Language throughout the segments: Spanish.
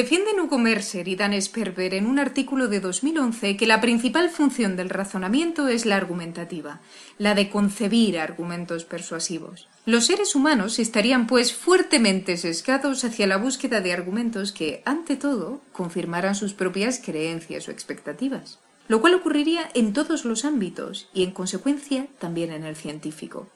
Defienden Hugo Mercer y Dan Sperber en un artículo de 2011 que la principal función del razonamiento es la argumentativa, la de concebir argumentos persuasivos. Los seres humanos estarían pues fuertemente sesgados hacia la búsqueda de argumentos que, ante todo, confirmaran sus propias creencias o expectativas, lo cual ocurriría en todos los ámbitos y, en consecuencia, también en el científico.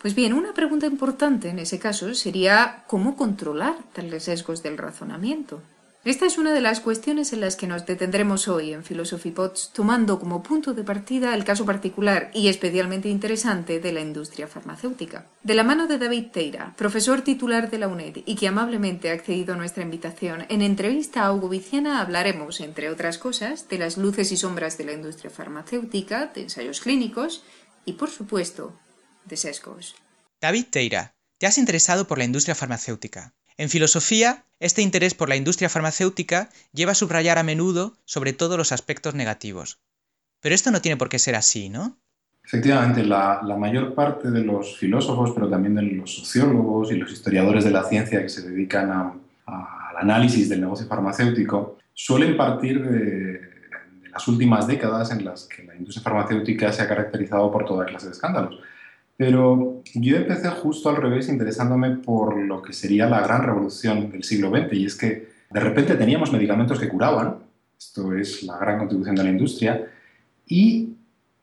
Pues bien, una pregunta importante en ese caso sería cómo controlar tales sesgos del razonamiento. Esta es una de las cuestiones en las que nos detendremos hoy en Philosophy Pots, tomando como punto de partida el caso particular y especialmente interesante de la industria farmacéutica. De la mano de David Teira, profesor titular de la UNED y que amablemente ha accedido a nuestra invitación, en entrevista a Hugo Viciana hablaremos, entre otras cosas, de las luces y sombras de la industria farmacéutica, de ensayos clínicos y, por supuesto, de sesgos. David Teira, te has interesado por la industria farmacéutica. En filosofía, este interés por la industria farmacéutica lleva a subrayar a menudo sobre todo los aspectos negativos. Pero esto no tiene por qué ser así, ¿no? Efectivamente, la, mayor parte de los filósofos, pero también de los sociólogos y los historiadores de la ciencia que se dedican al análisis del negocio farmacéutico, suelen partir de, de las últimas décadas en las que la industria farmacéutica se ha caracterizado por toda clase de escándalos pero yo empecé justo al revés interesándome por lo que sería la gran revolución del siglo XX y es que de repente teníamos medicamentos que curaban, esto es la gran contribución de la industria, y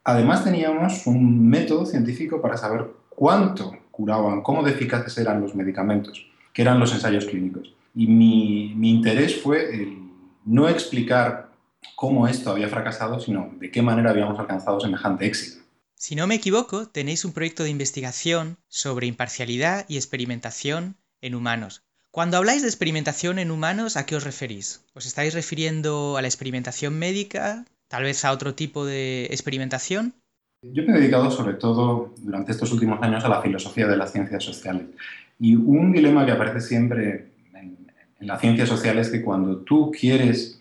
además teníamos un método científico para saber cuánto curaban, cómo de eficaces eran los medicamentos, que eran los ensayos clínicos. Y mi, interés fue no explicar cómo esto había fracasado, sino de qué manera habíamos alcanzado semejante éxito. Si no me equivoco, tenéis un proyecto de investigación sobre imparcialidad y experimentación en humanos. Cuando habláis de experimentación en humanos, ¿a qué os referís? ¿Os estáis refiriendo a la experimentación médica? ¿Tal vez a otro tipo de experimentación? Yo me he dedicado sobre todo durante estos últimos años a la filosofía de las ciencias sociales. Y un dilema que aparece siempre en, en las ciencias sociales es que cuando tú quieres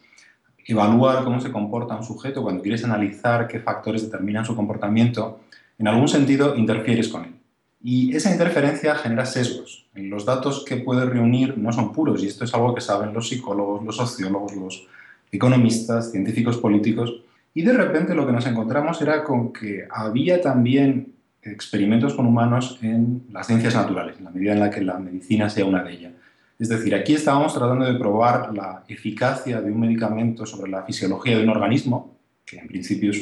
evaluar cómo se comporta un sujeto, cuando quieres analizar qué factores determinan su comportamiento, en algún sentido interfieres con él. Y esa interferencia genera sesgos. Los datos que puedes reunir no son puros, y esto es algo que saben los psicólogos, los sociólogos, los economistas, científicos políticos. Y de repente lo que nos encontramos era con que había también experimentos con humanos en las ciencias naturales, en la medida en la que la medicina sea una de ellas. Es decir, aquí estábamos tratando de probar la eficacia de un medicamento sobre la fisiología de un organismo, que en principio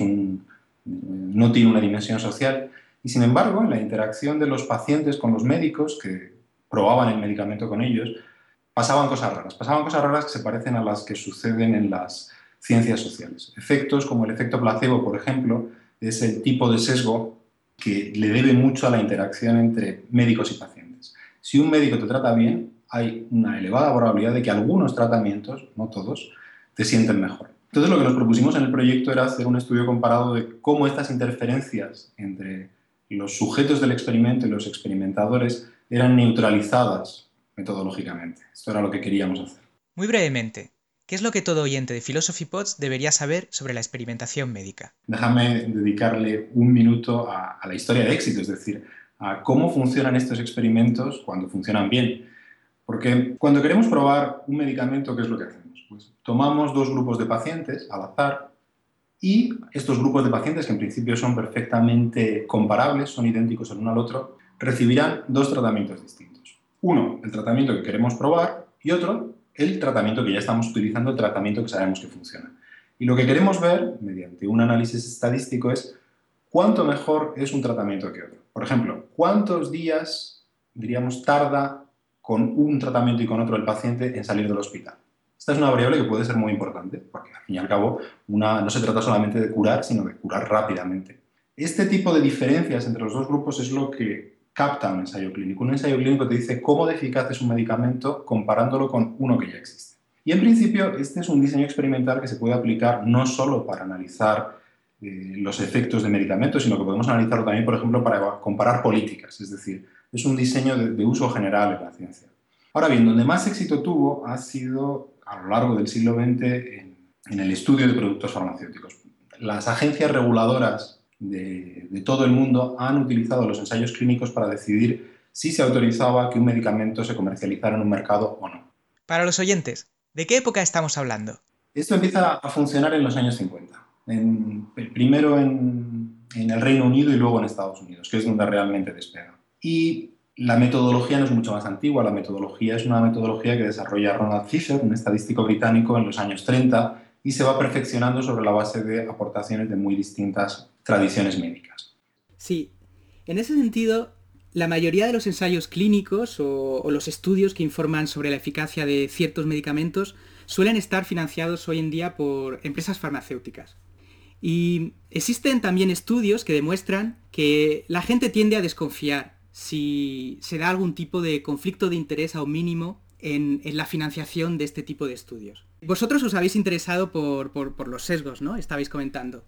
no tiene una dimensión social, y sin embargo, en la interacción de los pacientes con los médicos que probaban el medicamento con ellos, pasaban cosas raras. Pasaban cosas raras que se parecen a las que suceden en las ciencias sociales. Efectos como el efecto placebo, por ejemplo, es el tipo de sesgo que le debe mucho a la interacción entre médicos y pacientes. Si un médico te trata bien, hay una elevada probabilidad de que algunos tratamientos, no todos, te sienten mejor. Entonces lo que nos propusimos en el proyecto era hacer un estudio comparado de cómo estas interferencias entre los sujetos del experimento y los experimentadores eran neutralizadas metodológicamente. Esto era lo que queríamos hacer. Muy brevemente, ¿qué es lo que todo oyente de Philosophy Pods debería saber sobre la experimentación médica? Déjame dedicarle un minuto a, a la historia de éxito, es decir, a cómo funcionan estos experimentos cuando funcionan bien. Porque cuando queremos probar un medicamento, ¿qué es lo que hacemos? Pues tomamos dos grupos de pacientes al azar y estos grupos de pacientes, que en principio son perfectamente comparables, son idénticos el uno al otro, recibirán dos tratamientos distintos. Uno, el tratamiento que queremos probar y otro, el tratamiento que ya estamos utilizando, el tratamiento que sabemos que funciona. Y lo que queremos ver, mediante un análisis estadístico, es cuánto mejor es un tratamiento que otro. Por ejemplo, cuántos días, diríamos, tarda con un tratamiento y con otro el paciente en salir del hospital. Esta es una variable que puede ser muy importante, porque al fin y al cabo una, no se trata solamente de curar, sino de curar rápidamente. Este tipo de diferencias entre los dos grupos es lo que capta un ensayo clínico. Un ensayo clínico te dice cómo de eficaz es un medicamento comparándolo con uno que ya existe. Y en principio este es un diseño experimental que se puede aplicar no solo para analizar eh, los efectos de medicamentos, sino que podemos analizarlo también, por ejemplo, para comparar políticas, es decir, es un diseño de, uso general en la ciencia. Ahora bien, donde más éxito tuvo ha sido a lo largo del siglo XX en, el estudio de productos farmacéuticos. Las agencias reguladoras de, de, todo el mundo han utilizado los ensayos clínicos para decidir si se autorizaba que un medicamento se comercializara en un mercado o no. Para los oyentes, ¿De qué época estamos hablando? Esto empieza a funcionar en los años 50. primero en, en el Reino Unido y luego en Estados Unidos, que es donde realmente despega. Y la metodología no es mucho más antigua, la metodología es una metodología que desarrolla Ronald Fisher, un estadístico británico, en los años 30 y se va perfeccionando sobre la base de aportaciones de muy distintas tradiciones médicas. Sí, en ese sentido, la mayoría de los ensayos clínicos o, o, los estudios que informan sobre la eficacia de ciertos medicamentos suelen estar financiados hoy en día por empresas farmacéuticas. Y existen también estudios que demuestran que la gente tiende a desconfiar si se da algún tipo de conflicto de interés un mínimo en, la financiación de este tipo de estudios. Vosotros os habéis interesado por, los sesgos, ¿no? Estabais comentando.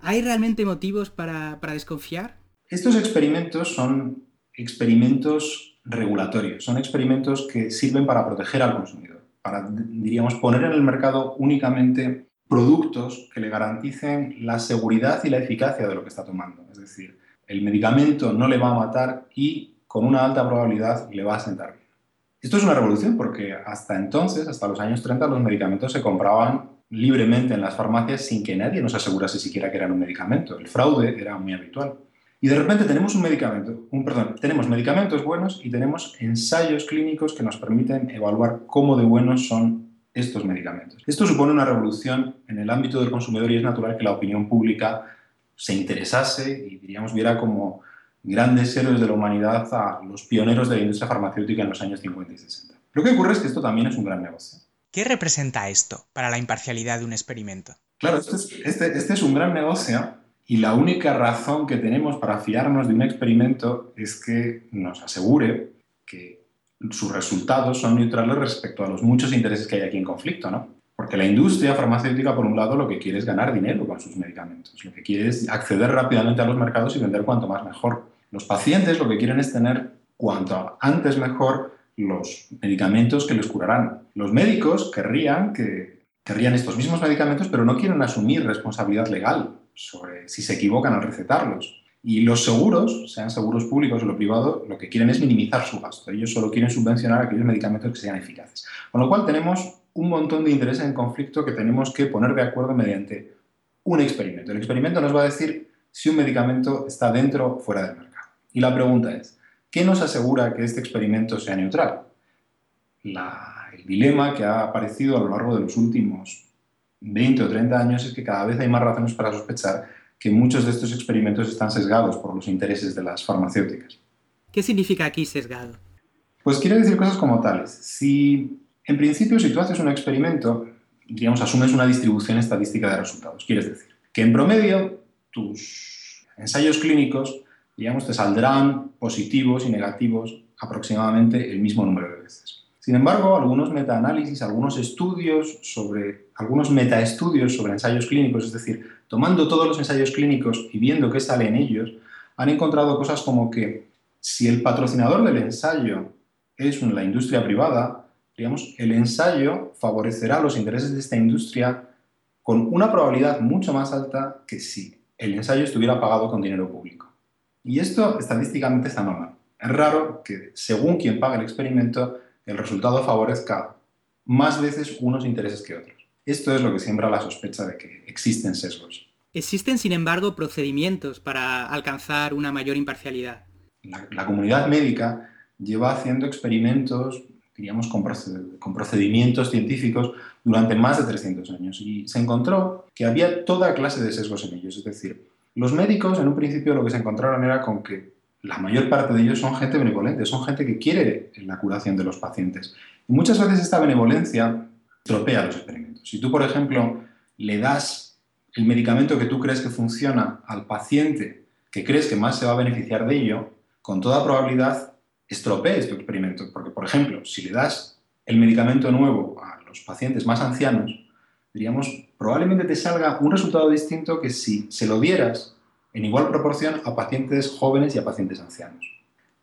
¿Hay realmente motivos para, desconfiar? Estos experimentos son experimentos regulatorios, son experimentos que sirven para proteger al consumidor, para, diríamos, poner en el mercado únicamente productos que le garanticen la seguridad y la eficacia de lo que está tomando. Es decir, el medicamento no le va a matar y con una alta probabilidad le va a sentar bien. Esto es una revolución porque hasta entonces, hasta los años 30, los medicamentos se compraban libremente en las farmacias sin que nadie nos asegurase siquiera que eran un medicamento. El fraude era muy habitual. Y de repente tenemos un medicamento, un, perdón, tenemos medicamentos buenos y tenemos ensayos clínicos que nos permiten evaluar cómo de buenos son estos medicamentos. Esto supone una revolución en el ámbito del consumidor y es natural que la opinión pública se interesase y diríamos viera como grandes héroes de la humanidad a los pioneros de la industria farmacéutica en los años 50 y 60. Lo que ocurre es que esto también es un gran negocio. ¿Qué representa esto para la imparcialidad de un experimento? Claro, este es, este, este es un gran negocio y la única razón que tenemos para fiarnos de un experimento es que nos asegure que sus resultados son neutrales respecto a los muchos intereses que hay aquí en conflicto, ¿no? Porque la industria farmacéutica, por un lado, lo que quiere es ganar dinero con sus medicamentos. Lo que quiere es acceder rápidamente a los mercados y vender cuanto más mejor. Los pacientes lo que quieren es tener cuanto antes mejor los medicamentos que les curarán. Los médicos querrían, que, querrían estos mismos medicamentos, pero no quieren asumir responsabilidad legal sobre si se equivocan al recetarlos. Y los seguros, sean seguros públicos o lo privado, lo que quieren es minimizar su gasto. Ellos solo quieren subvencionar aquellos medicamentos que sean eficaces. Con lo cual tenemos un montón de intereses en conflicto que tenemos que poner de acuerdo mediante un experimento. El experimento nos va a decir si un medicamento está dentro o fuera del mercado. Y la pregunta es, ¿qué nos asegura que este experimento sea neutral? el dilema que ha aparecido a lo largo de los últimos 20 o 30 años es que cada vez hay más razones para sospechar que muchos de estos experimentos están sesgados por los intereses de las farmacéuticas. ¿Qué significa aquí sesgado? Pues quiere decir cosas como tales. Si en principio, si tú haces un experimento, digamos, asumes una distribución estadística de resultados. Quieres decir que en promedio tus ensayos clínicos, digamos, te saldrán positivos y negativos aproximadamente el mismo número de veces. Sin embargo, algunos metaanálisis, algunos estudios sobre, algunos metaestudios sobre ensayos clínicos, es decir, tomando todos los ensayos clínicos y viendo qué sale en ellos, han encontrado cosas como que si el patrocinador del ensayo es la industria privada, digamos, el ensayo favorecerá los intereses de esta industria con una probabilidad mucho más alta que si el ensayo estuviera pagado con dinero público. Y esto estadísticamente está normal. Es raro que, según quien paga el experimento, el resultado favorezca más veces unos intereses que otros. Esto es lo que siembra la sospecha de que existen sesgos. Existen, sin embargo, procedimientos para alcanzar una mayor imparcialidad. La, la comunidad médica lleva haciendo experimentos diríamos, con, procedimientos científicos durante más de 300 años. Y se encontró que había toda clase de sesgos en ellos. Es decir, los médicos en un principio lo que se encontraron era con que la mayor parte de ellos son gente benevolente, son gente que quiere la curación de los pacientes. Y muchas veces esta benevolencia tropea los experimentos. Si tú, por ejemplo, le das el medicamento que tú crees que funciona al paciente que crees que más se va a beneficiar de ello, con toda probabilidad estropees tu experimento. Porque, por ejemplo, si le das el medicamento nuevo a los pacientes más ancianos, diríamos, probablemente te salga un resultado distinto que si se lo dieras en igual proporción a pacientes jóvenes y a pacientes ancianos.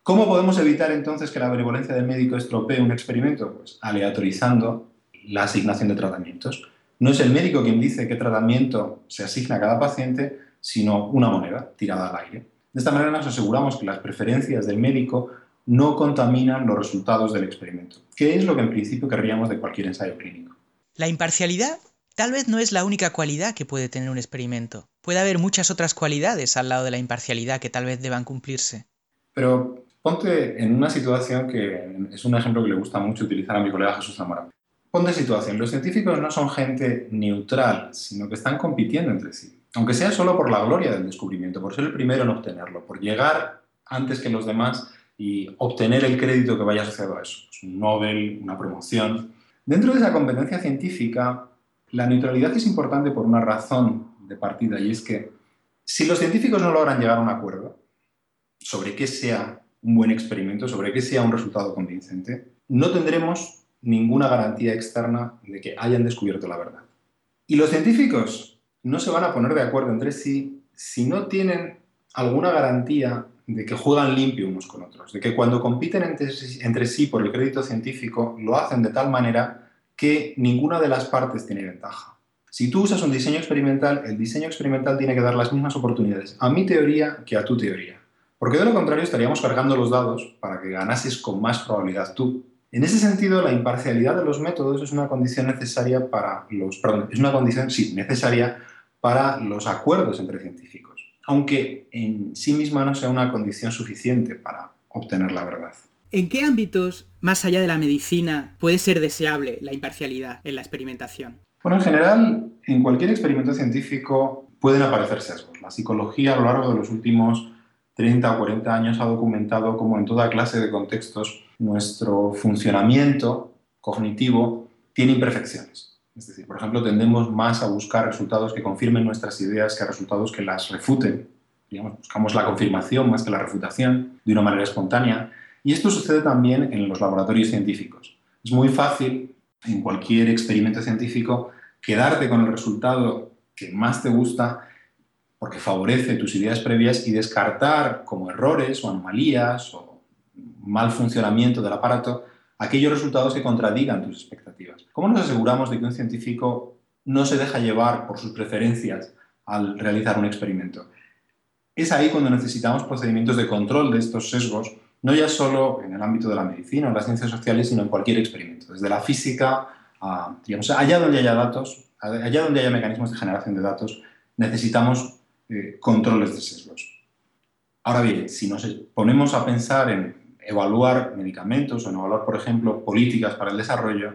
¿Cómo podemos evitar entonces que la benevolencia del médico estropee un experimento? Pues aleatorizando la asignación de tratamientos. No es el médico quien dice qué tratamiento se asigna a cada paciente, sino una moneda tirada al aire. De esta manera nos aseguramos que las preferencias del médico no contaminan los resultados del experimento, que es lo que en principio querríamos de cualquier ensayo clínico. La imparcialidad tal vez no es la única cualidad que puede tener un experimento. Puede haber muchas otras cualidades al lado de la imparcialidad que tal vez deban cumplirse. Pero ponte en una situación que es un ejemplo que le gusta mucho utilizar a mi colega Jesús Zamora. Ponte situación, los científicos no son gente neutral, sino que están compitiendo entre sí. Aunque sea solo por la gloria del descubrimiento, por ser el primero en obtenerlo, por llegar antes que los demás y obtener el crédito que vaya asociado a eso, pues un Nobel, una promoción. Dentro de esa competencia científica, la neutralidad es importante por una razón de partida y es que si los científicos no logran llegar a un acuerdo sobre qué sea un buen experimento, sobre qué sea un resultado convincente, no tendremos ninguna garantía externa de que hayan descubierto la verdad. Y los científicos no se van a poner de acuerdo entre sí si no tienen alguna garantía de que juegan limpio unos con otros, de que cuando compiten entre, sí por el crédito científico lo hacen de tal manera que ninguna de las partes tiene ventaja. Si tú usas un diseño experimental, el diseño experimental tiene que dar las mismas oportunidades a mi teoría que a tu teoría. Porque de lo contrario estaríamos cargando los dados para que ganases con más probabilidad tú. En ese sentido, la imparcialidad de los métodos es una condición necesaria para los, es una condición necesaria para los acuerdos entre científicos, aunque en sí misma no sea una condición suficiente para obtener la verdad. ¿En qué ámbitos, más allá de la medicina, puede ser deseable la imparcialidad en la experimentación? Bueno, en general, en cualquier experimento científico pueden aparecer sesgos. La psicología a lo largo de los últimos 30 o 40 años ha documentado cómo en toda clase de contextos nuestro funcionamiento cognitivo tiene imperfecciones. Es decir, por ejemplo, tendemos más a buscar resultados que confirmen nuestras ideas que resultados que las refuten. Digamos, buscamos la confirmación más que la refutación de una manera espontánea. Y esto sucede también en los laboratorios científicos. Es muy fácil en cualquier experimento científico quedarte con el resultado que más te gusta porque favorece tus ideas previas y descartar como errores o anomalías o mal funcionamiento del aparato aquellos resultados que contradigan tus expectativas. ¿Cómo nos aseguramos de que un científico no se deja llevar por sus preferencias al realizar un experimento? Es ahí cuando necesitamos procedimientos de control de estos sesgos, no ya solo en el ámbito de la medicina o las ciencias sociales, sino en cualquier experimento, desde la física a, digamos, allá donde haya datos, allá donde haya mecanismos de generación de datos, necesitamos eh, controles de sesgos. Ahora bien, si nos ponemos a pensar en evaluar medicamentos o en evaluar, por ejemplo, políticas para el desarrollo,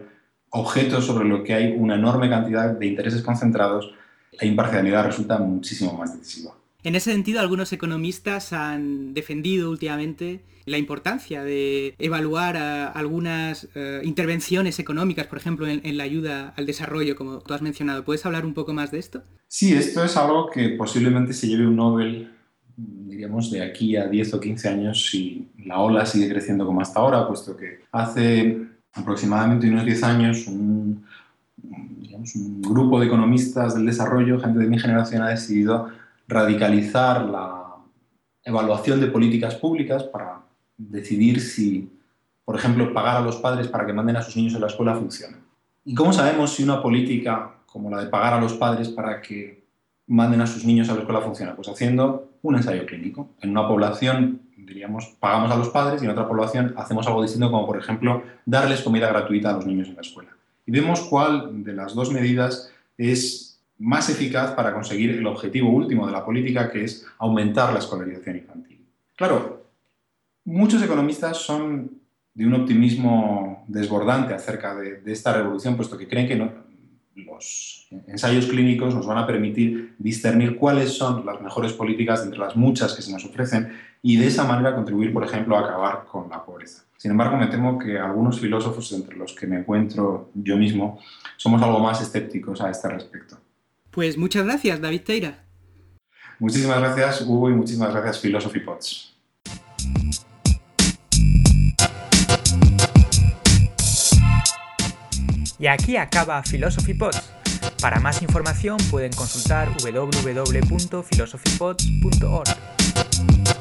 objetos sobre los que hay una enorme cantidad de intereses concentrados, la imparcialidad resulta muchísimo más decisiva. En ese sentido, algunos economistas han defendido últimamente la importancia de evaluar algunas eh, intervenciones económicas, por ejemplo, en, la ayuda al desarrollo, como tú has mencionado. ¿Puedes hablar un poco más de esto? Sí, esto es algo que posiblemente se lleve un Nobel, diríamos, de aquí a 10 o 15 años si la ola sigue creciendo como hasta ahora, puesto que hace aproximadamente unos 10 años un, un grupo de economistas del desarrollo, gente de mi generación, ha decidido radicalizar la evaluación de políticas públicas para decidir si, por ejemplo, pagar a los padres para que manden a sus niños a la escuela funciona. ¿Y cómo sabemos si una política como la de pagar a los padres para que manden a sus niños a la escuela funciona? Pues haciendo un ensayo clínico. En una población, diríamos, pagamos a los padres y en otra población hacemos algo distinto, como por ejemplo darles comida gratuita a los niños en la escuela. Y vemos cuál de las dos medidas es más eficaz para conseguir el objetivo último de la política, que es aumentar la escolarización infantil. Claro, muchos economistas son de un optimismo desbordante acerca de, esta revolución, puesto que creen que los ensayos clínicos nos van a permitir discernir cuáles son las mejores políticas entre las muchas que se nos ofrecen y de esa manera contribuir, por ejemplo, a acabar con la pobreza. Sin embargo, me temo que algunos filósofos, entre los que me encuentro yo mismo, somos algo más escépticos a este respecto. Pues muchas gracias, David Teira. Muchísimas gracias, Hugo, y muchísimas gracias, Philosophy Pods. Y aquí acaba Philosophy Pods. Para más información pueden consultar www.philosophypods.org.